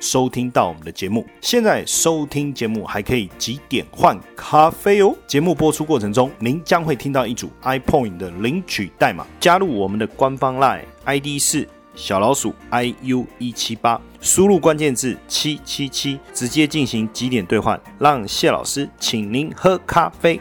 收听到我们的节目，现在收听节目还可以几点换咖啡哦。节目播出过程中，您将会听到一组 iPoint 的领取代码，加入我们的官方 Line ID 是小老鼠 iu 一七八，输入关键字七七七，直接进行几点兑换，让谢老师请您喝咖啡。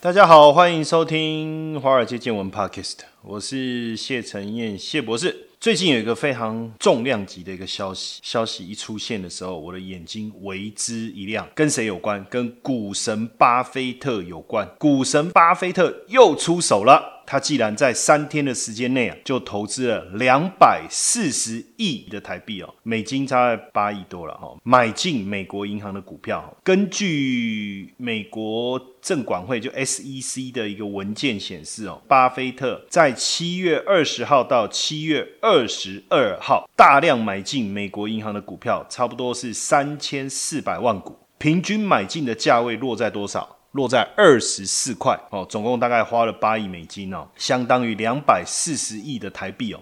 大家好，欢迎收听华尔街见闻 Podcast，我是谢承彦谢博士。最近有一个非常重量级的一个消息，消息一出现的时候，我的眼睛为之一亮。跟谁有关？跟股神巴菲特有关。股神巴菲特又出手了。他既然在三天的时间内啊，就投资了两百四十亿的台币哦，美金差八亿多了哈，买进美国银行的股票。根据美国证管会就 SEC 的一个文件显示哦，巴菲特在七月二十号到七月二十二号大量买进美国银行的股票，差不多是三千四百万股，平均买进的价位落在多少？落在二十四块哦，总共大概花了八亿美金哦，相当于两百四十亿的台币哦。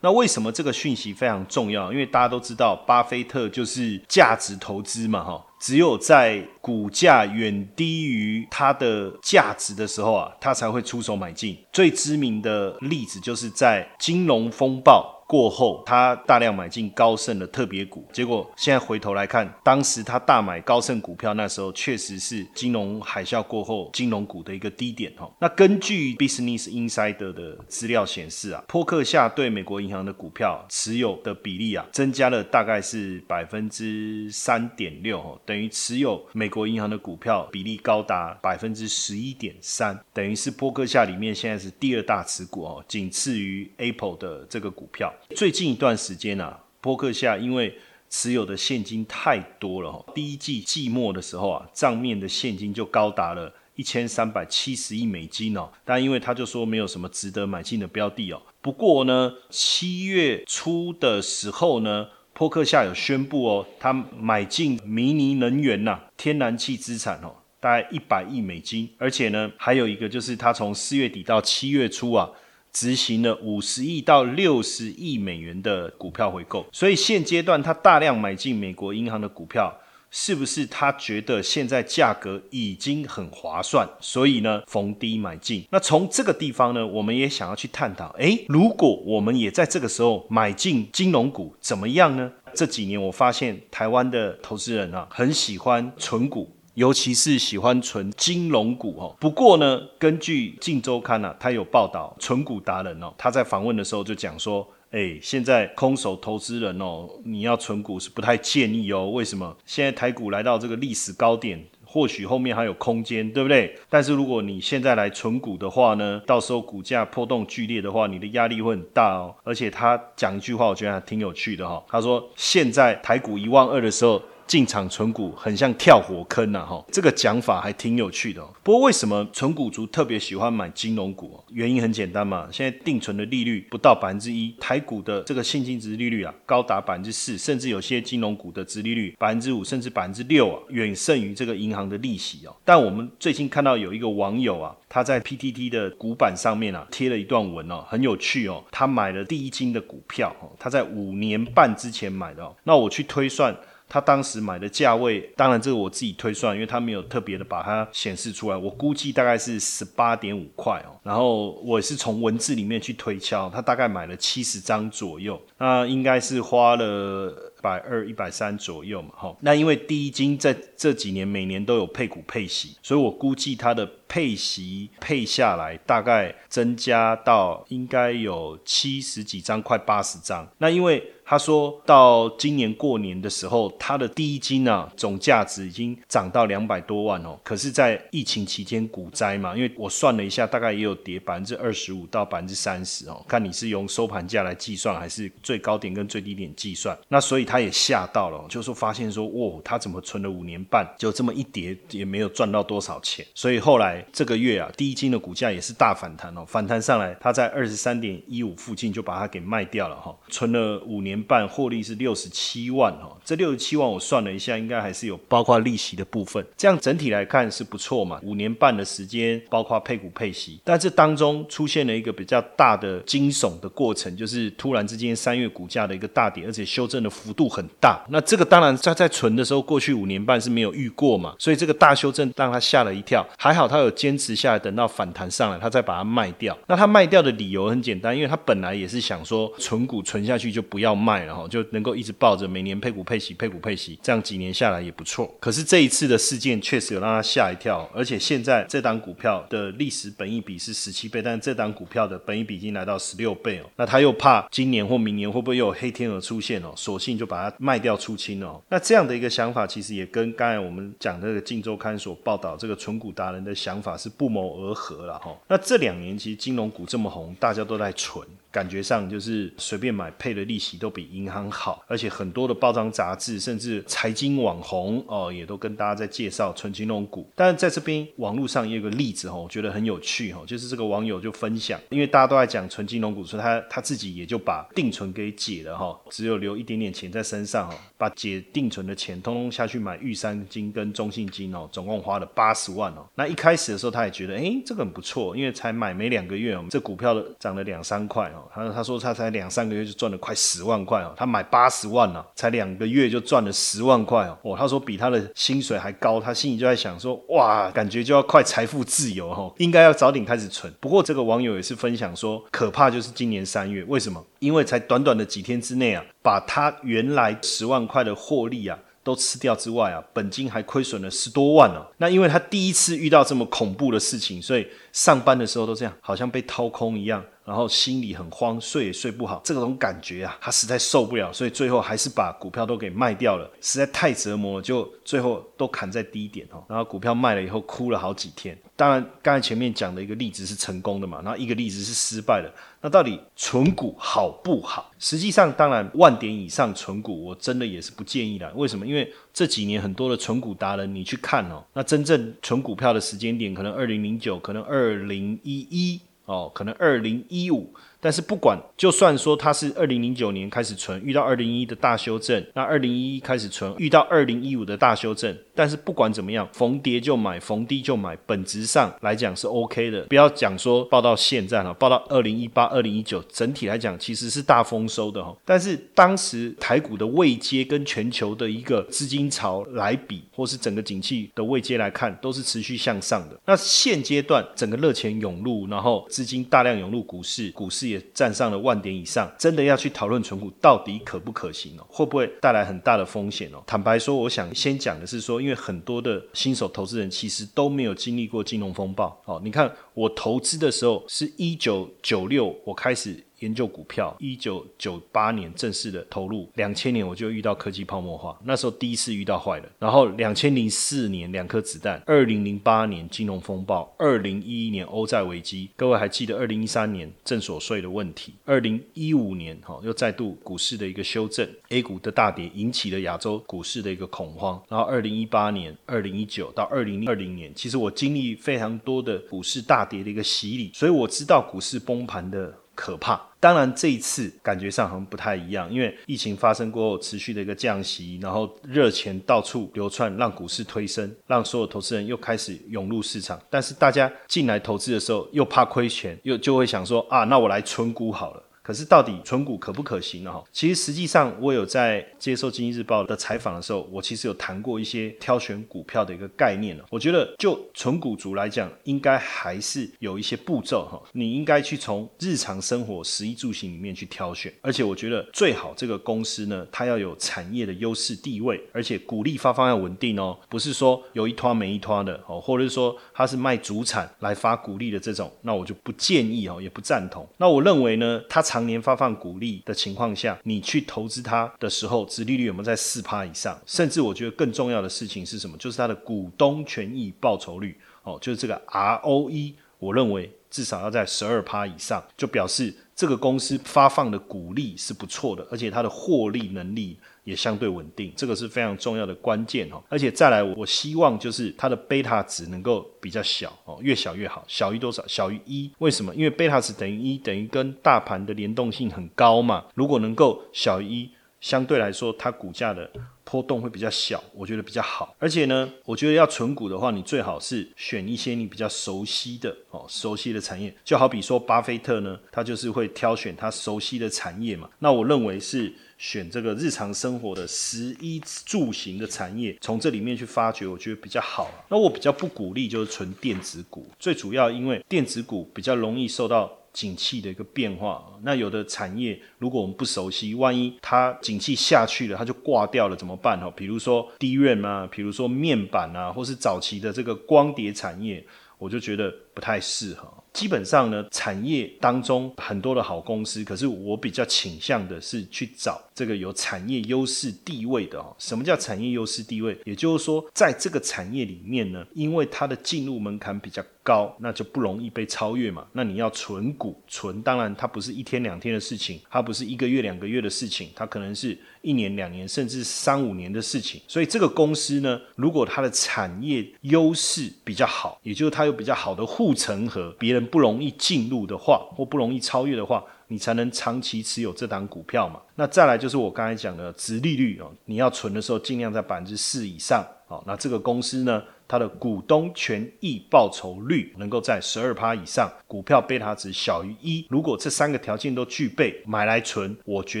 那为什么这个讯息非常重要？因为大家都知道，巴菲特就是价值投资嘛，哈，只有在股价远低于它的价值的时候啊，他才会出手买进。最知名的例子就是在金融风暴。过后，他大量买进高盛的特别股，结果现在回头来看，当时他大买高盛股票，那时候确实是金融海啸过后金融股的一个低点哈。那根据 Business Insider 的资料显示啊，波克夏对美国银行的股票持有的比例啊，增加了大概是百分之三点六哦，等于持有美国银行的股票比例高达百分之十一点三，等于是波克夏里面现在是第二大持股哦，仅次于 Apple 的这个股票。最近一段时间啊，波克夏因为持有的现金太多了哈，第一季季末的时候啊，账面的现金就高达了一千三百七十亿美金哦。但因为他就说没有什么值得买进的标的哦。不过呢，七月初的时候呢，波克夏有宣布哦，他买进迷你能源呐，天然气资产哦，大概一百亿美金。而且呢，还有一个就是他从四月底到七月初啊。执行了五十亿到六十亿美元的股票回购，所以现阶段他大量买进美国银行的股票，是不是他觉得现在价格已经很划算，所以呢逢低买进？那从这个地方呢，我们也想要去探讨，诶，如果我们也在这个时候买进金融股，怎么样呢？这几年我发现台湾的投资人啊，很喜欢存股。尤其是喜欢存金融股哦。不过呢，根据《镜周刊》啊，他有报道，存股达人哦，他在访问的时候就讲说，哎，现在空手投资人哦，你要存股是不太建议哦。为什么？现在台股来到这个历史高点，或许后面还有空间，对不对？但是如果你现在来存股的话呢，到时候股价波动剧烈的话，你的压力会很大哦。而且他讲一句话，我觉得还挺有趣的哈。他说，现在台股一万二的时候。进场存股很像跳火坑呐，哈，这个讲法还挺有趣的。不过为什么存股族特别喜欢买金融股？原因很简单嘛，现在定存的利率不到百分之一，台股的这个现金值利率啊高达百分之四，甚至有些金融股的值利率百分之五，甚至百分之六啊，远胜于这个银行的利息哦。但我们最近看到有一个网友啊，他在 PTT 的股板上面啊贴了一段文哦，很有趣哦。他买了第一金的股票，他在五年半之前买的。那我去推算。他当时买的价位，当然这个我自己推算，因为他没有特别的把它显示出来。我估计大概是十八点五块哦。然后我是从文字里面去推敲，他大概买了七十张左右，那应该是花了百二一百三左右嘛。哈，那因为第一金在这几年每年都有配股配息，所以我估计它的配息配下来大概增加到应该有七十几张，快八十张。那因为他说到今年过年的时候，他的第一金啊总价值已经涨到两百多万哦。可是，在疫情期间股灾嘛，因为我算了一下，大概也有跌百分之二十五到百分之三十哦。看你是用收盘价来计算，还是最高点跟最低点计算。那所以他也吓到了，就说发现说，哇，他怎么存了五年半，就这么一跌也没有赚到多少钱。所以后来这个月啊，第一金的股价也是大反弹哦，反弹上来，他在二十三点一五附近就把它给卖掉了哈。存了五年半，获利是六十七万哈。这六十七万我算了一下，应该还是有包括利息的部分。这样整体来看是不错嘛，五年半的时间，包括配股配息，但这当中出现了一个比较大的惊悚的过程，就是突然之间三月股价的一个大跌，而且修正的幅度很大。那这个当然在在存的时候，过去五年半是没有遇过嘛，所以这个大修正让他吓了一跳。还好他有坚持下来，等到反弹上来，他再把它卖掉。那他卖掉的理由很简单，因为他本来也是想说存股存下去就不要卖卖了哈，就能够一直抱着每年配股配息配股配息，这样几年下来也不错。可是这一次的事件确实有让他吓一跳，而且现在这档股票的历史本益比是十七倍，但是这档股票的本益比已经来到十六倍哦。那他又怕今年或明年会不会又有黑天鹅出现哦，索性就把它卖掉出清哦。那这样的一个想法，其实也跟刚才我们讲这个《镜周刊》所报道这个纯股达人的想法是不谋而合了哈。那这两年其实金融股这么红，大家都在存。感觉上就是随便买配的利息都比银行好，而且很多的报章杂志，甚至财经网红哦，也都跟大家在介绍纯金融股。但是在这边网络上也有个例子哦，我觉得很有趣哦，就是这个网友就分享，因为大家都在讲纯金融股，所以他他自己也就把定存给解了哈，只有留一点点钱在身上哈，把解定存的钱通通下去买玉山金跟中信金哦，总共花了八十万哦。那一开始的时候他也觉得哎，这个很不错，因为才买没两个月哦，这股票涨了两三块哦。他他说他才两三个月就赚了快十万块哦，他买八十万呢，才两个月就赚了十万块哦，哦，他说比他的薪水还高，他心里就在想说，哇，感觉就要快财富自由哈，应该要早点开始存。不过这个网友也是分享说，可怕就是今年三月，为什么？因为才短短的几天之内啊，把他原来十万块的获利啊。都吃掉之外啊，本金还亏损了十多万哦。那因为他第一次遇到这么恐怖的事情，所以上班的时候都这样，好像被掏空一样，然后心里很慌，睡也睡不好。这种感觉啊，他实在受不了，所以最后还是把股票都给卖掉了，实在太折磨了，就最后都砍在低点哦。然后股票卖了以后，哭了好几天。当然，刚才前面讲的一个例子是成功的嘛，然后一个例子是失败的。那到底存股好不好？实际上，当然万点以上存股，我真的也是不建议的。为什么？因为这几年很多的存股达人，你去看哦，那真正存股票的时间点，可能二零零九，可能二二零一一，哦，可能二零一五。但是不管，就算说它是二零零九年开始存，遇到二零一的大修正，那二零一一开始存，遇到二零一五的大修正，但是不管怎么样，逢跌就买，逢低就买，本质上来讲是 OK 的。不要讲说报到现在了，报到二零一八、二零一九，整体来讲其实是大丰收的哈。但是当时台股的位阶跟全球的一个资金潮来比，或是整个景气的位阶来看，都是持续向上的。那现阶段整个热钱涌入，然后资金大量涌入股市，股市。也站上了万点以上，真的要去讨论存股到底可不可行哦？会不会带来很大的风险哦？坦白说，我想先讲的是说，因为很多的新手投资人其实都没有经历过金融风暴哦。你看我投资的时候是一九九六，我开始。研究股票，一九九八年正式的投入，两千年我就遇到科技泡沫化，那时候第一次遇到坏人。然后两千零四年两颗子弹，二零零八年金融风暴，二零一一年欧债危机，各位还记得二零一三年正所税的问题，二零一五年哈又再度股市的一个修正，A 股的大跌引起了亚洲股市的一个恐慌。然后二零一八年、二零一九到二零二零年，其实我经历非常多的股市大跌的一个洗礼，所以我知道股市崩盘的可怕。当然，这一次感觉上好像不太一样，因为疫情发生过后，持续的一个降息，然后热钱到处流窜，让股市推升，让所有投资人又开始涌入市场。但是大家进来投资的时候，又怕亏钱，又就会想说啊，那我来存股好了。可是到底存股可不可行呢？哈，其实实际上我有在接受经济日报的采访的时候，我其实有谈过一些挑选股票的一个概念了。我觉得就存股族来讲，应该还是有一些步骤哈，你应该去从日常生活食衣住行里面去挑选。而且我觉得最好这个公司呢，它要有产业的优势地位，而且股利发放要稳定哦，不是说有一拖没一拖的哦，或者是说它是卖主产来发股利的这种，那我就不建议哦，也不赞同。那我认为呢，它长常年发放股利的情况下，你去投资它的时候，殖利率有没有在四趴以上？甚至我觉得更重要的事情是什么？就是它的股东权益报酬率哦，就是这个 ROE，我认为至少要在十二趴以上，就表示这个公司发放的股利是不错的，而且它的获利能力。也相对稳定，这个是非常重要的关键哦。而且再来，我希望就是它的贝塔值能够比较小哦，越小越好。小于多少？小于一。为什么？因为贝塔值等于一，等于跟大盘的联动性很高嘛。如果能够小于一，相对来说它股价的波动会比较小，我觉得比较好。而且呢，我觉得要存股的话，你最好是选一些你比较熟悉的哦，熟悉的产业。就好比说巴菲特呢，他就是会挑选他熟悉的产业嘛。那我认为是。选这个日常生活的食衣住行的产业，从这里面去发掘，我觉得比较好。那我比较不鼓励就是纯电子股，最主要因为电子股比较容易受到景气的一个变化。那有的产业如果我们不熟悉，万一它景气下去了，它就挂掉了怎么办？哈，比如说低润啊，比如说面板啊，或是早期的这个光碟产业，我就觉得不太适合。基本上呢，产业当中很多的好公司，可是我比较倾向的是去找这个有产业优势地位的哦。什么叫产业优势地位？也就是说，在这个产业里面呢，因为它的进入门槛比较高，那就不容易被超越嘛。那你要存股存，当然它不是一天两天的事情，它不是一个月两个月的事情，它可能是一年两年甚至三五年的事情。所以这个公司呢，如果它的产业优势比较好，也就是它有比较好的护城河，别人。不容易进入的话，或不容易超越的话，你才能长期持有这档股票嘛？那再来就是我刚才讲的殖利率哦，你要存的时候尽量在百分之四以上哦。那这个公司呢？它的股东权益报酬率能够在十二趴以上，股票贝塔值小于一，如果这三个条件都具备，买来存，我觉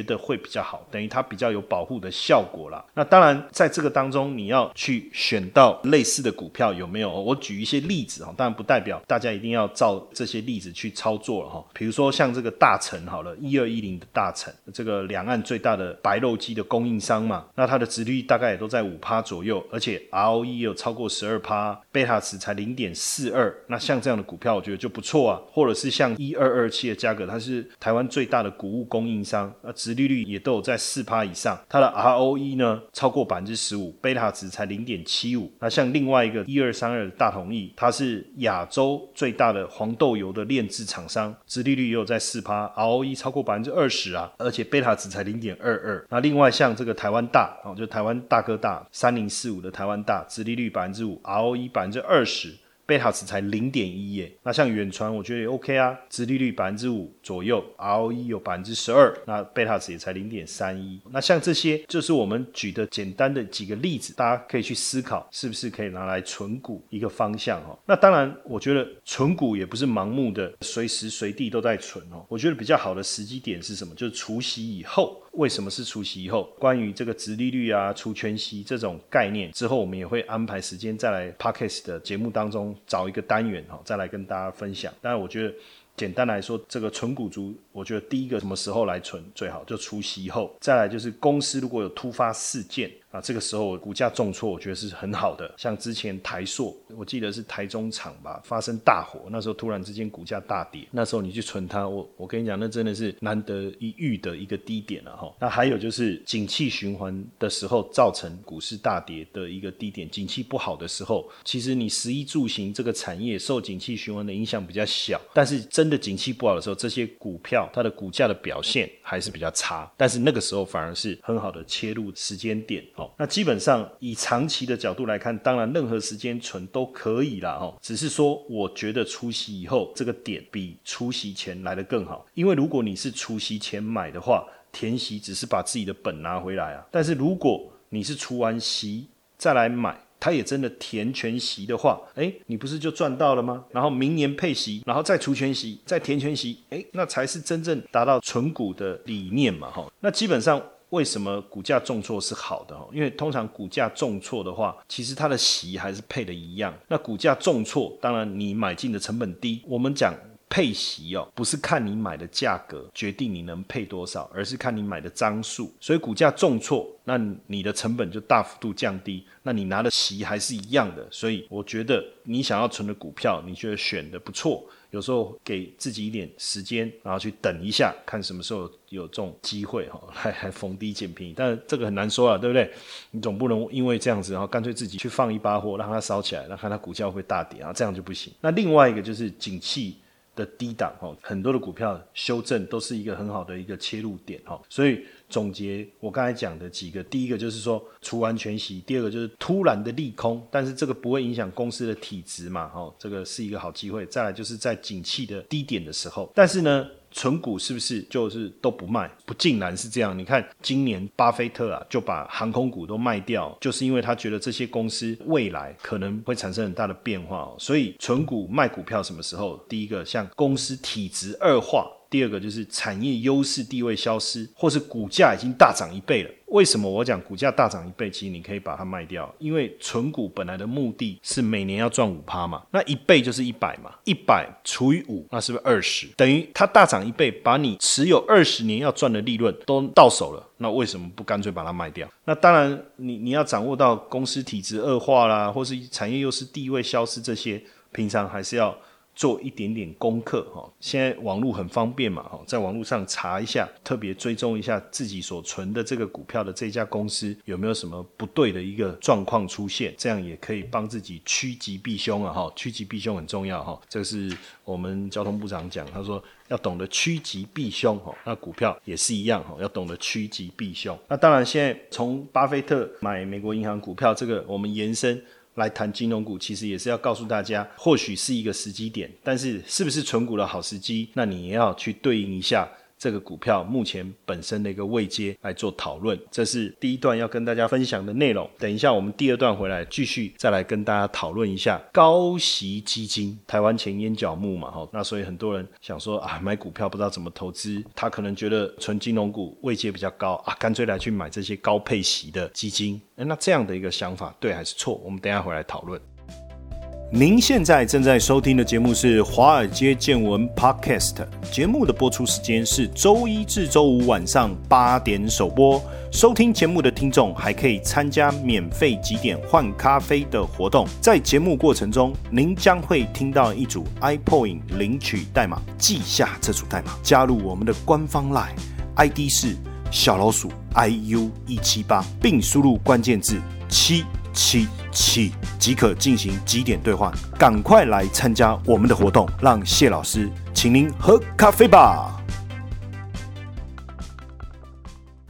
得会比较好，等于它比较有保护的效果啦。那当然，在这个当中，你要去选到类似的股票有没有？我举一些例子哈，当然不代表大家一定要照这些例子去操作了哈。比如说像这个大成好了，一二一零的大成，这个两岸最大的白肉鸡的供应商嘛，那它的值率大概也都在五趴左右，而且 ROE 有超过十二。趴贝塔值才零点四二，那像这样的股票，我觉得就不错啊。或者是像一二二七的价格，它是台湾最大的谷物供应商，那殖利率也都有在四趴以上，它的 ROE 呢超过百分之十五，贝塔值才零点七五。那像另外一个一二三二的大同意，它是亚洲最大的黄豆油的炼制厂商，殖利率也有在四趴，ROE 超过百分之二十啊，而且贝塔值才零点二二。那另外像这个台湾大哦，就台湾大哥大三零四五的台湾大，殖利率百分之五。ROE 百分之二十。贝塔值才零点一耶，那像远传我觉得也 OK 啊，殖利率百分之五左右，ROE 有百分之十二，那贝塔值也才零点三一。那像这些就是我们举的简单的几个例子，大家可以去思考是不是可以拿来存股一个方向哦。那当然，我觉得存股也不是盲目的随时随地都在存哦。我觉得比较好的时机点是什么？就是除夕以后。为什么是除夕以后？关于这个殖利率啊、除权息这种概念，之后我们也会安排时间再来 Podcast 的节目当中找一个单元哈，再来跟大家分享。当然，我觉得简单来说，这个存股族，我觉得第一个什么时候来存最好？就除夕后。再来就是公司如果有突发事件。啊，这个时候股价重挫，我觉得是很好的。像之前台塑，我记得是台中厂吧，发生大火，那时候突然之间股价大跌，那时候你去存它，我我跟你讲，那真的是难得一遇的一个低点了哈。那还有就是景气循环的时候造成股市大跌的一个低点，景气不好的时候，其实你食衣住行这个产业受景气循环的影响比较小，但是真的景气不好的时候，这些股票它的股价的表现还是比较差，但是那个时候反而是很好的切入时间点。那基本上以长期的角度来看，当然任何时间存都可以啦，哦，只是说我觉得除夕以后这个点比除夕前来的更好，因为如果你是除夕前买的话，填息只是把自己的本拿回来啊，但是如果你是除完息再来买，它也真的填全息的话，哎，你不是就赚到了吗？然后明年配息，然后再除全息，再填全息，哎，那才是真正达到存股的理念嘛，哈，那基本上。为什么股价重挫是好的？因为通常股价重挫的话，其实它的息还是配的一样。那股价重挫，当然你买进的成本低。我们讲配息哦，不是看你买的价格决定你能配多少，而是看你买的张数。所以股价重挫，那你的成本就大幅度降低，那你拿的息还是一样的。所以我觉得你想要存的股票，你觉得选的不错。有时候给自己一点时间，然后去等一下，看什么时候有这种机会哈，还还逢低捡便宜。但这个很难说啊，对不对？你总不能因为这样子，然后干脆自己去放一把火，让它烧起来，然后看它股价会大跌啊，这样就不行。那另外一个就是景气。的低档哈，很多的股票修正都是一个很好的一个切入点哈，所以总结我刚才讲的几个，第一个就是说除完全息，第二个就是突然的利空，但是这个不会影响公司的体质嘛，哈，这个是一个好机会。再来就是在景气的低点的时候，但是呢。存股是不是就是都不卖？不尽然是这样。你看今年巴菲特啊，就把航空股都卖掉，就是因为他觉得这些公司未来可能会产生很大的变化。所以存股卖股票什么时候？第一个像公司体质恶化。第二个就是产业优势地位消失，或是股价已经大涨一倍了。为什么我讲股价大涨一倍？其实你可以把它卖掉，因为存股本来的目的是每年要赚五趴嘛，那一倍就是一百嘛，一百除以五，那是不是二十？等于它大涨一倍，把你持有二十年要赚的利润都到手了。那为什么不干脆把它卖掉？那当然，你你要掌握到公司体质恶化啦，或是产业优势地位消失这些，平常还是要。做一点点功课哈，现在网络很方便嘛哈，在网络上查一下，特别追踪一下自己所存的这个股票的这家公司有没有什么不对的一个状况出现，这样也可以帮自己趋吉避凶啊哈，趋吉避凶很重要哈，这是我们交通部长讲，他说要懂得趋吉避凶哈，那股票也是一样哈，要懂得趋吉避凶。那当然，现在从巴菲特买美国银行股票这个，我们延伸。来谈金融股，其实也是要告诉大家，或许是一个时机点，但是是不是存股的好时机，那你也要去对应一下。这个股票目前本身的一个位阶来做讨论，这是第一段要跟大家分享的内容。等一下我们第二段回来继续再来跟大家讨论一下高息基金，台湾前烟角木嘛，哈，那所以很多人想说啊，买股票不知道怎么投资，他可能觉得纯金融股位阶比较高啊，干脆来去买这些高配息的基金。那这样的一个想法对还是错？我们等下回来讨论。您现在正在收听的节目是《华尔街见闻》Podcast，节目的播出时间是周一至周五晚上八点首播。收听节目的听众还可以参加免费几点换咖啡的活动，在节目过程中，您将会听到一组 iPoint 领取代码，记下这组代码，加入我们的官方 Line ID 是小老鼠 iu 一七八，并输入关键字七。七七即可进行几点兑换，赶快来参加我们的活动，让谢老师请您喝咖啡吧。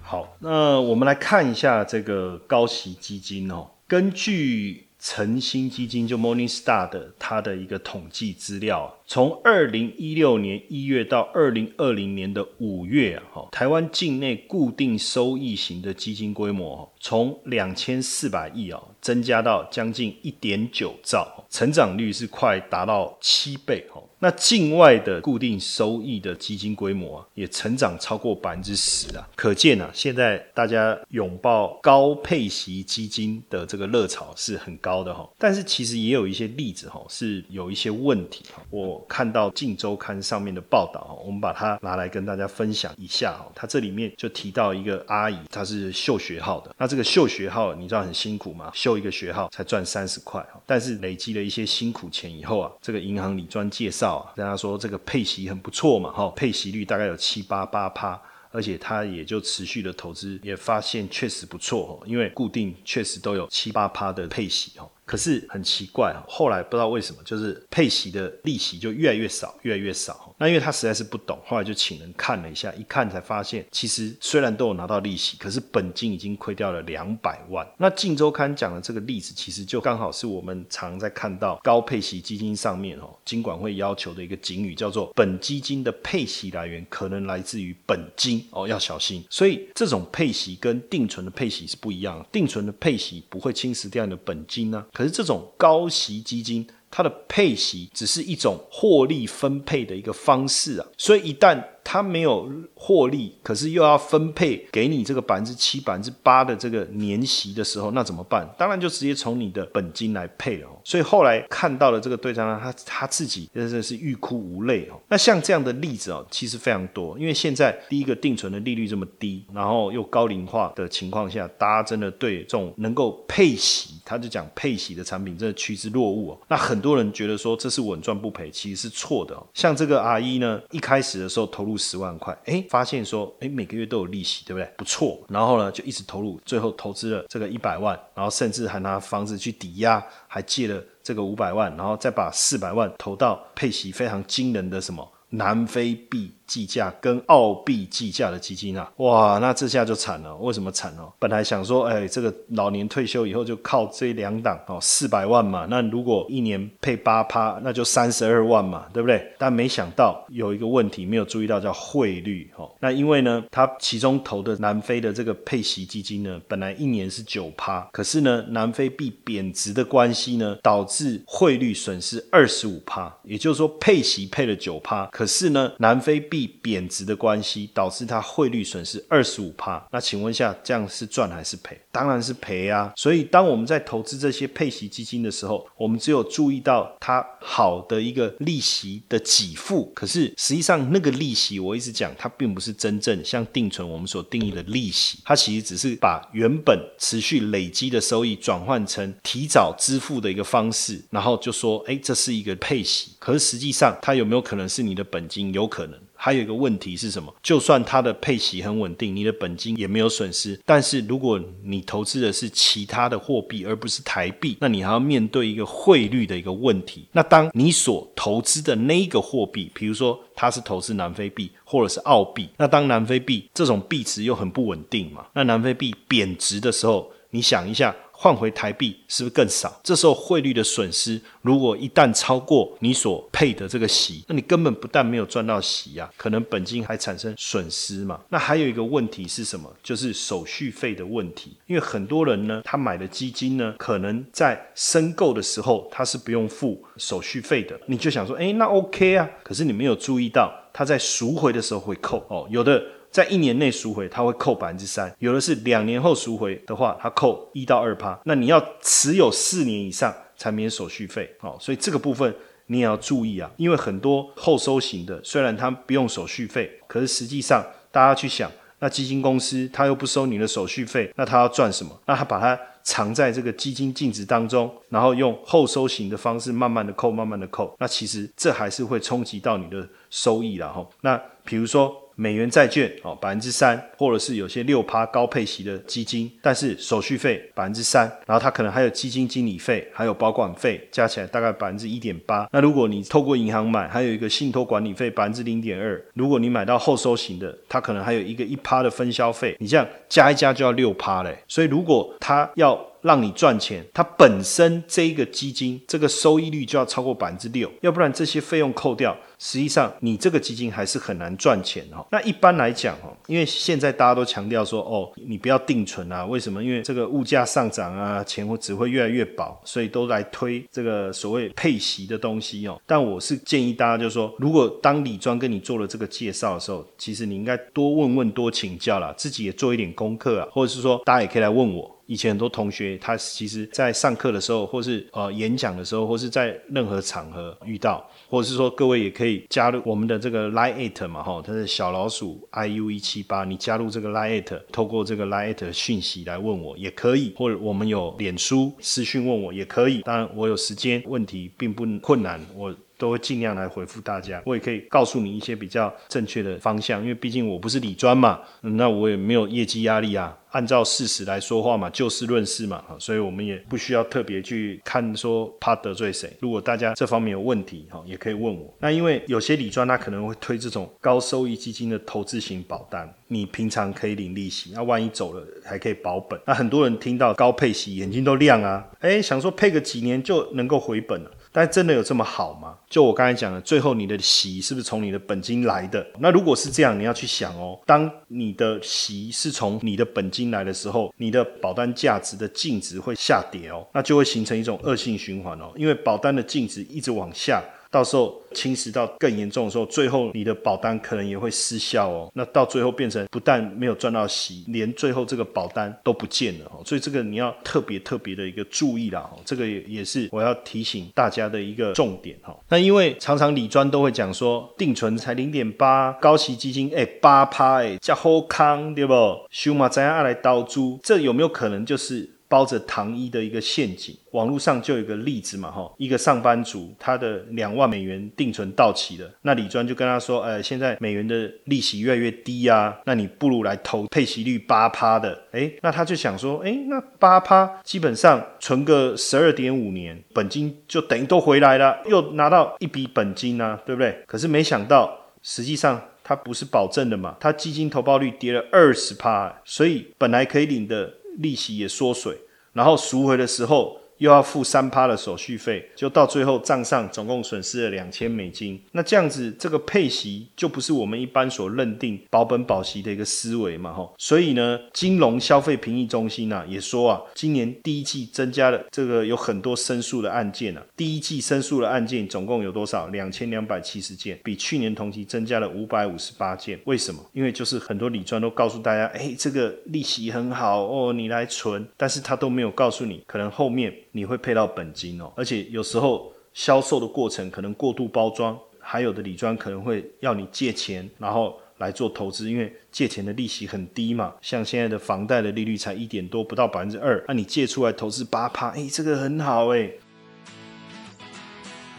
好，那我们来看一下这个高息基金哦，根据晨星基金就 Morningstar 的它的一个统计资料。从二零一六年一月到二零二零年的五月，哈，台湾境内固定收益型的基金规模从两千四百亿啊，增加到将近一点九兆，成长率是快达到七倍哦。那境外的固定收益的基金规模啊，也成长超过百分之十啊，可见啊，现在大家拥抱高配息基金的这个热潮是很高的哈。但是其实也有一些例子哈，是有一些问题哈，我。看到《镜周刊》上面的报道，我们把它拿来跟大家分享一下哈。它这里面就提到一个阿姨，她是秀学号的。那这个秀学号，你知道很辛苦吗？秀一个学号才赚三十块但是累积了一些辛苦钱以后啊，这个银行理专介绍啊，跟他说这个配息很不错嘛，哈，配息率大概有七八八趴，而且他也就持续的投资，也发现确实不错，因为固定确实都有七八趴的配息哦。可是很奇怪，后来不知道为什么，就是配息的利息就越来越少，越来越少。那因为他实在是不懂，后来就请人看了一下，一看才发现，其实虽然都有拿到利息，可是本金已经亏掉了两百万。那《镜周刊》讲的这个例子，其实就刚好是我们常在看到高配息基金上面哦，金管会要求的一个警语，叫做本基金的配息来源可能来自于本金哦，要小心。所以这种配息跟定存的配息是不一样，定存的配息不会侵蚀掉你的本金呢。可是这种高息基金，它的配息只是一种获利分配的一个方式啊，所以一旦它没有获利，可是又要分配给你这个百分之七、百分之八的这个年息的时候，那怎么办？当然就直接从你的本金来配了。所以后来看到了这个对账单，他他自己真的是欲哭无泪哦。那像这样的例子哦，其实非常多。因为现在第一个定存的利率这么低，然后又高龄化的情况下，大家真的对这种能够配息，他就讲配息的产品真的趋之若鹜哦。那很多人觉得说这是稳赚不赔，其实是错的。像这个阿姨呢，一开始的时候投十万块，哎，发现说哎每个月都有利息，对不对？不错。然后呢就一直投入，最后投资了这个一百万，然后甚至还拿房子去抵押，还借了。这个五百万，然后再把四百万投到配息非常惊人的什么南非币。计价跟澳币计价的基金啊，哇，那这下就惨了。为什么惨哦？本来想说，哎，这个老年退休以后就靠这两档哦，四百万嘛。那如果一年配八趴，那就三十二万嘛，对不对？但没想到有一个问题没有注意到，叫汇率哦。那因为呢，他其中投的南非的这个配息基金呢，本来一年是九趴，可是呢，南非币贬值的关系呢，导致汇率损失二十五趴。也就是说，配息配了九趴，可是呢，南非币贬值的关系导致它汇率损失二十五帕，那请问一下，这样是赚还是赔？当然是赔啊！所以当我们在投资这些配息基金的时候，我们只有注意到它好的一个利息的给付，可是实际上那个利息，我一直讲，它并不是真正像定存我们所定义的利息，它其实只是把原本持续累积的收益转换成提早支付的一个方式，然后就说，哎，这是一个配息。可是实际上，它有没有可能是你的本金？有可能。还有一个问题是什么？就算它的配息很稳定，你的本金也没有损失。但是如果你投资的是其他的货币，而不是台币，那你还要面对一个汇率的一个问题。那当你所投资的那一个货币，比如说它是投资南非币或者是澳币，那当南非币这种币值又很不稳定嘛，那南非币贬值的时候，你想一下。换回台币是不是更少？这时候汇率的损失，如果一旦超过你所配的这个息，那你根本不但没有赚到息呀，可能本金还产生损失嘛。那还有一个问题是什么？就是手续费的问题。因为很多人呢，他买的基金呢，可能在申购的时候他是不用付手续费的。你就想说，哎，那 OK 啊？可是你没有注意到，他在赎回的时候会扣哦，有的。在一年内赎回，它会扣百分之三；有的是两年后赎回的话，它扣一到二趴。那你要持有四年以上才免手续费。好，所以这个部分你也要注意啊，因为很多后收型的，虽然它不用手续费，可是实际上大家去想，那基金公司它又不收你的手续费，那它要赚什么？那它把它藏在这个基金净值当中，然后用后收型的方式慢慢的扣，慢慢的扣，那其实这还是会冲击到你的收益了哈。那比如说。美元债券哦，百分之三，或者是有些六趴高配息的基金，但是手续费百分之三，然后它可能还有基金经理费，还有保管费，加起来大概百分之一点八。那如果你透过银行买，还有一个信托管理费百分之零点二。如果你买到后收型的，它可能还有一个一趴的分销费，你这样加一加就要六趴嘞。所以如果它要让你赚钱，它本身这一个基金这个收益率就要超过百分之六，要不然这些费用扣掉，实际上你这个基金还是很难赚钱哈。那一般来讲哈，因为现在大家都强调说哦，你不要定存啊，为什么？因为这个物价上涨啊，钱会只会越来越薄，所以都来推这个所谓配息的东西哦。但我是建议大家就是说，如果当李庄跟你做了这个介绍的时候，其实你应该多问问多请教啦，自己也做一点功课啊，或者是说大家也可以来问我。以前很多同学，他其实在上课的时候，或是呃演讲的时候，或是在任何场合遇到，或者是说各位也可以加入我们的这个 Lite 嘛，哈，它是小老鼠 I U 一七八，你加入这个 Lite，透过这个 LINE IT 讯息来问我也可以，或者我们有脸书私讯问我也可以。当然我有时间问题并不困难，我。都会尽量来回复大家，我也可以告诉你一些比较正确的方向，因为毕竟我不是理专嘛，那我也没有业绩压力啊，按照事实来说话嘛，就事论事嘛，所以我们也不需要特别去看说怕得罪谁。如果大家这方面有问题，哈，也可以问我。那因为有些理专他可能会推这种高收益基金的投资型保单，你平常可以领利息，那万一走了还可以保本。那很多人听到高配息眼睛都亮啊，哎，想说配个几年就能够回本了。但真的有这么好吗？就我刚才讲的，最后你的息是不是从你的本金来的？那如果是这样，你要去想哦，当你的息是从你的本金来的时候，你的保单价值的净值会下跌哦，那就会形成一种恶性循环哦，因为保单的净值一直往下。到时候侵蚀到更严重的时候，最后你的保单可能也会失效哦。那到最后变成不但没有赚到息，连最后这个保单都不见了哦。所以这个你要特别特别的一个注意啦。这个也也是我要提醒大家的一个重点哈。那因为常常理专都会讲说，定存才零点八，高息基金哎八趴哎，叫好康对不？修马怎样来刀租？这有没有可能就是？包着糖衣的一个陷阱，网络上就有个例子嘛，哈，一个上班族他的两万美元定存到期了，那李专就跟他说，呃，现在美元的利息越来越低啊，那你不如来投配息率八趴的，诶，那他就想说，诶，那八趴基本上存个十二点五年，本金就等于都回来了，又拿到一笔本金啊，对不对？可是没想到，实际上它不是保证的嘛，它基金投报率跌了二十趴，所以本来可以领的。利息也缩水，然后赎回的时候。又要付三趴的手续费，就到最后账上总共损失了两千美金。那这样子，这个配息就不是我们一般所认定保本保息的一个思维嘛，吼。所以呢，金融消费评议中心啊也说啊，今年第一季增加了这个有很多申诉的案件啊。第一季申诉的案件总共有多少？两千两百七十件，比去年同期增加了五百五十八件。为什么？因为就是很多理专都告诉大家，哎，这个利息很好哦，你来存，但是他都没有告诉你，可能后面。你会配到本金哦，而且有时候销售的过程可能过度包装，还有的理专可能会要你借钱，然后来做投资，因为借钱的利息很低嘛，像现在的房贷的利率才一点多，不到百分之二，那你借出来投资八趴，哎，这个很好哎。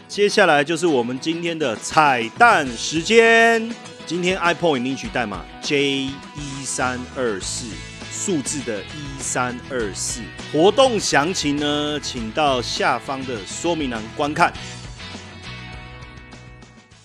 接下来就是我们今天的彩蛋时间，今天 iPhone 领取代码 J 一三二四。数字的一三二四活动详情呢，请到下方的说明栏观看。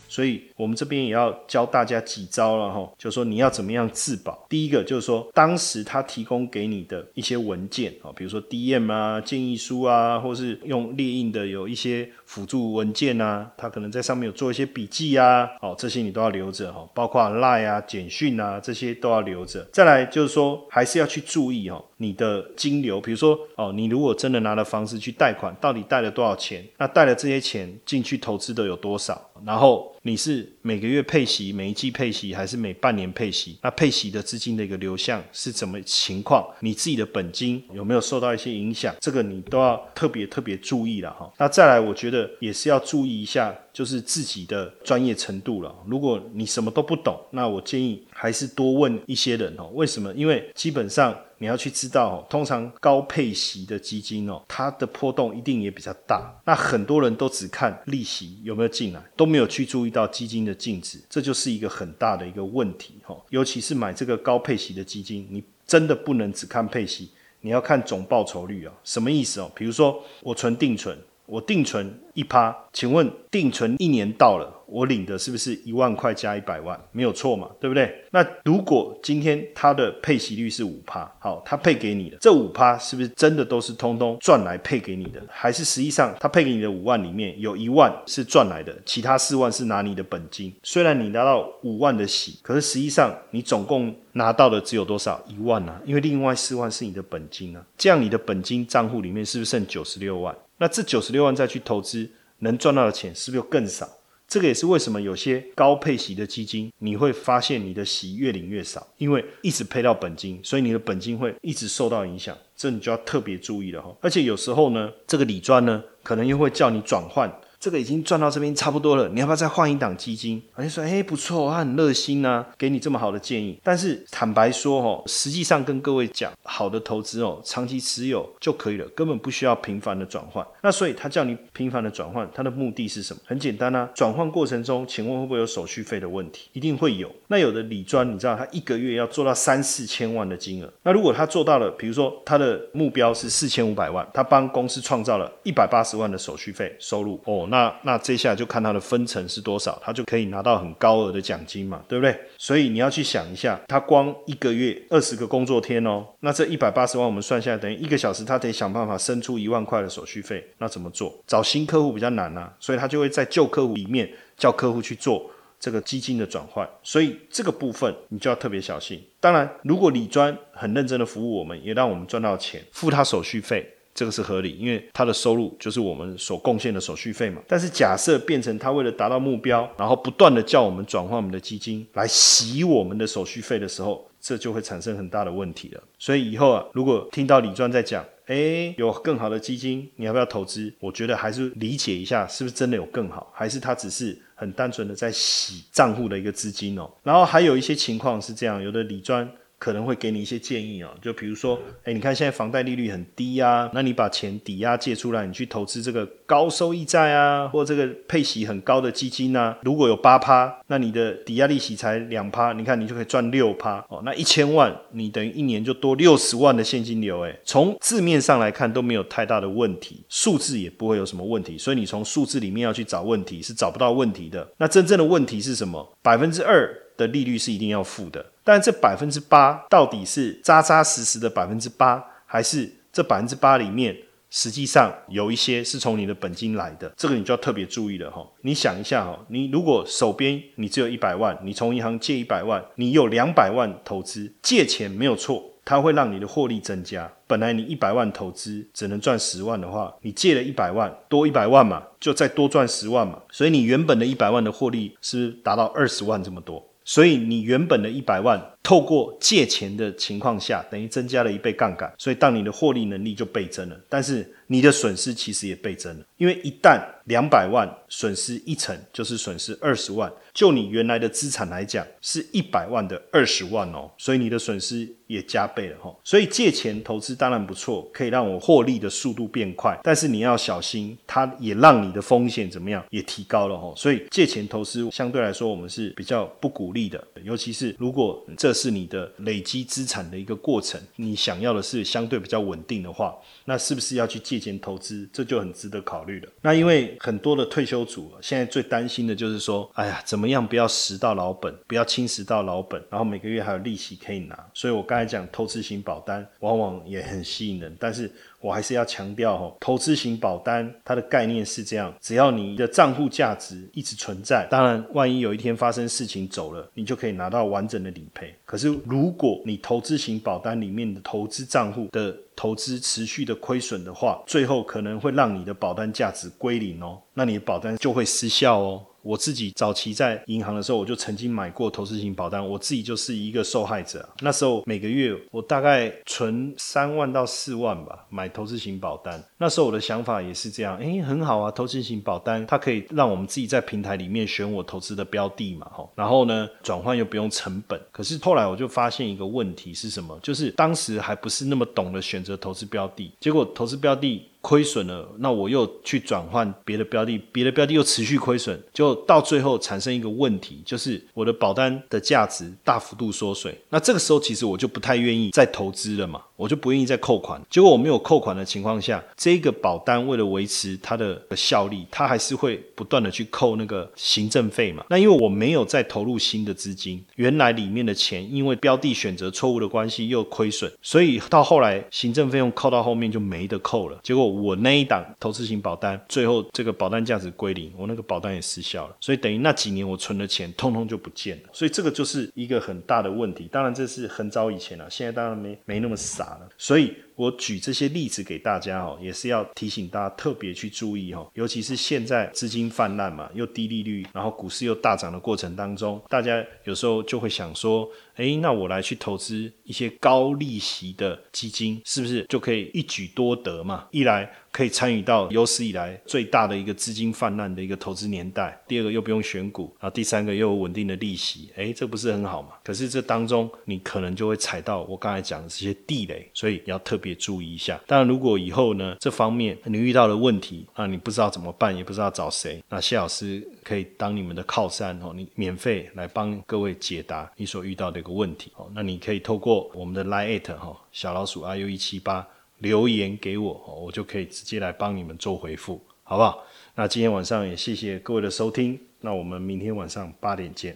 所以，我们这边也要教大家几招了哈，就说你要怎么样自保。第一个就是说，当时他提供给你的一些文件啊，比如说 DM 啊、建议书啊，或是用列印的有一些。辅助文件啊，他可能在上面有做一些笔记啊，哦，这些你都要留着哈，包括 Line 啊、简讯啊这些都要留着。再来就是说，还是要去注意哦，你的金流，比如说哦，你如果真的拿了房子去贷款，到底贷了多少钱？那贷了这些钱进去投资的有多少？然后你是每个月配息、每一季配息，还是每半年配息？那配息的资金的一个流向是怎么情况？你自己的本金有没有受到一些影响？这个你都要特别特别注意了哈。那再来，我觉得。也是要注意一下，就是自己的专业程度了。如果你什么都不懂，那我建议还是多问一些人哦。为什么？因为基本上你要去知道，通常高配息的基金哦，它的波动一定也比较大。那很多人都只看利息有没有进来，都没有去注意到基金的净值，这就是一个很大的一个问题哈。尤其是买这个高配息的基金，你真的不能只看配息，你要看总报酬率啊。什么意思哦？比如说我存定存。我定存一趴，请问定存一年到了，我领的是不是一万块加一百万？没有错嘛，对不对？那如果今天它的配息率是五趴，好，它配给你的这五趴是不是真的都是通通赚来配给你的？还是实际上它配给你的五万里面有一万是赚来的，其他四万是拿你的本金？虽然你拿到五万的息，可是实际上你总共拿到的只有多少？一万啊，因为另外四万是你的本金啊，这样你的本金账户里面是不是剩九十六万？那这九十六万再去投资，能赚到的钱是不是又更少？这个也是为什么有些高配息的基金，你会发现你的息越领越少，因为一直配到本金，所以你的本金会一直受到影响，这你就要特别注意了哈。而且有时候呢，这个理专呢，可能又会叫你转换。这个已经赚到这边差不多了，你要不要再换一档基金？好像说，哎，不错，他很热心呐，给你这么好的建议。但是坦白说，哦，实际上跟各位讲，好的投资哦，长期持有就可以了，根本不需要频繁的转换。那所以他叫你频繁的转换，他的目的是什么？很简单啊，转换过程中，请问会不会有手续费的问题？一定会有。那有的理专，你知道他一个月要做到三四千万的金额，那如果他做到了，比如说他的目标是四千五百万，他帮公司创造了一百八十万的手续费收入，哦。那那这下就看他的分成是多少，他就可以拿到很高额的奖金嘛，对不对？所以你要去想一下，他光一个月二十个工作天哦，那这一百八十万我们算下来等于一个小时，他得想办法生出一万块的手续费。那怎么做？找新客户比较难啊，所以他就会在旧客户里面叫客户去做这个基金的转换。所以这个部分你就要特别小心。当然，如果李专很认真的服务我们，也让我们赚到钱，付他手续费。这个是合理，因为他的收入就是我们所贡献的手续费嘛。但是假设变成他为了达到目标，然后不断的叫我们转换我们的基金来洗我们的手续费的时候，这就会产生很大的问题了。所以以后啊，如果听到李专在讲，诶，有更好的基金，你要不要投资？我觉得还是理解一下，是不是真的有更好，还是他只是很单纯的在洗账户的一个资金哦。然后还有一些情况是这样，有的理专。可能会给你一些建议哦，就比如说，哎，你看现在房贷利率很低啊，那你把钱抵押借出来，你去投资这个高收益债啊，或这个配息很高的基金啊，如果有八趴，那你的抵押利息才两趴，你看你就可以赚六趴哦，那一千万你等于一年就多六十万的现金流，哎，从字面上来看都没有太大的问题，数字也不会有什么问题，所以你从数字里面要去找问题是找不到问题的。那真正的问题是什么？百分之二的利率是一定要付的。但这百分之八到底是扎扎实实的百分之八，还是这百分之八里面实际上有一些是从你的本金来的？这个你就要特别注意了哈。你想一下哈，你如果手边你只有一百万，你从银行借一百万，你有两百万投资，借钱没有错，它会让你的获利增加。本来你一百万投资只能赚十万的话，你借了一百万，多一百万嘛，就再多赚十万嘛。所以你原本的一百万的获利是达到二十万这么多。所以你原本的一百万，透过借钱的情况下，等于增加了一倍杠杆，所以当你的获利能力就倍增了。但是你的损失其实也倍增了，因为一旦两百万损失一成，就是损失二十万。就你原来的资产来讲，是一百万的二十万哦，所以你的损失也加倍了哈。所以借钱投资当然不错，可以让我获利的速度变快，但是你要小心，它也让你的风险怎么样也提高了哈。所以借钱投资相对来说，我们是比较不鼓励的，尤其是如果这是你的累积资产的一个过程，你想要的是相对比较稳定的话，那是不是要去借钱投资？这就很值得考虑了。那因为很多的退休族现在最担心的就是说，哎呀，怎么？样不要蚀到老本，不要侵蚀到老本，然后每个月还有利息可以拿。所以我刚才讲投资型保单往往也很吸引人，但是我还是要强调哈，投资型保单它的概念是这样：只要你的账户价值一直存在，当然万一有一天发生事情走了，你就可以拿到完整的理赔。可是如果你投资型保单里面的投资账户的投资持续的亏损的话，最后可能会让你的保单价值归零哦，那你的保单就会失效哦。我自己早期在银行的时候，我就曾经买过投资型保单，我自己就是一个受害者。那时候每个月我大概存三万到四万吧，买投资型保单。那时候我的想法也是这样，诶，很好啊，投资型保单它可以让我们自己在平台里面选我投资的标的嘛，吼，然后呢转换又不用成本。可是后来我就发现一个问题是什么？就是当时还不是那么懂得选择投资标的，结果投资标的。亏损了，那我又去转换别的标的，别的标的又持续亏损，就到最后产生一个问题，就是我的保单的价值大幅度缩水。那这个时候其实我就不太愿意再投资了嘛，我就不愿意再扣款。结果我没有扣款的情况下，这个保单为了维持它的效力，它还是会不断的去扣那个行政费嘛。那因为我没有再投入新的资金，原来里面的钱因为标的选择错误的关系又亏损，所以到后来行政费用扣到后面就没得扣了。结果。我那一档投资型保单，最后这个保单价值归零，我那个保单也失效了，所以等于那几年我存的钱，通通就不见了。所以这个就是一个很大的问题。当然这是很早以前了，现在当然没没那么傻所以。我举这些例子给大家哦，也是要提醒大家特别去注意哦，尤其是现在资金泛滥嘛，又低利率，然后股市又大涨的过程当中，大家有时候就会想说，诶，那我来去投资一些高利息的基金，是不是就可以一举多得嘛？一来可以参与到有史以来最大的一个资金泛滥的一个投资年代，第二个又不用选股，然后第三个又有稳定的利息，哎，这不是很好吗？可是这当中你可能就会踩到我刚才讲的这些地雷，所以要特别。注意一下。当然，如果以后呢这方面你遇到了问题啊，你不知道怎么办，也不知道找谁，那谢老师可以当你们的靠山哦，你免费来帮各位解答你所遇到的一个问题哦。那你可以透过我们的 Line at 哈小老鼠 i u 一七八留言给我，我就可以直接来帮你们做回复，好不好？那今天晚上也谢谢各位的收听，那我们明天晚上八点见。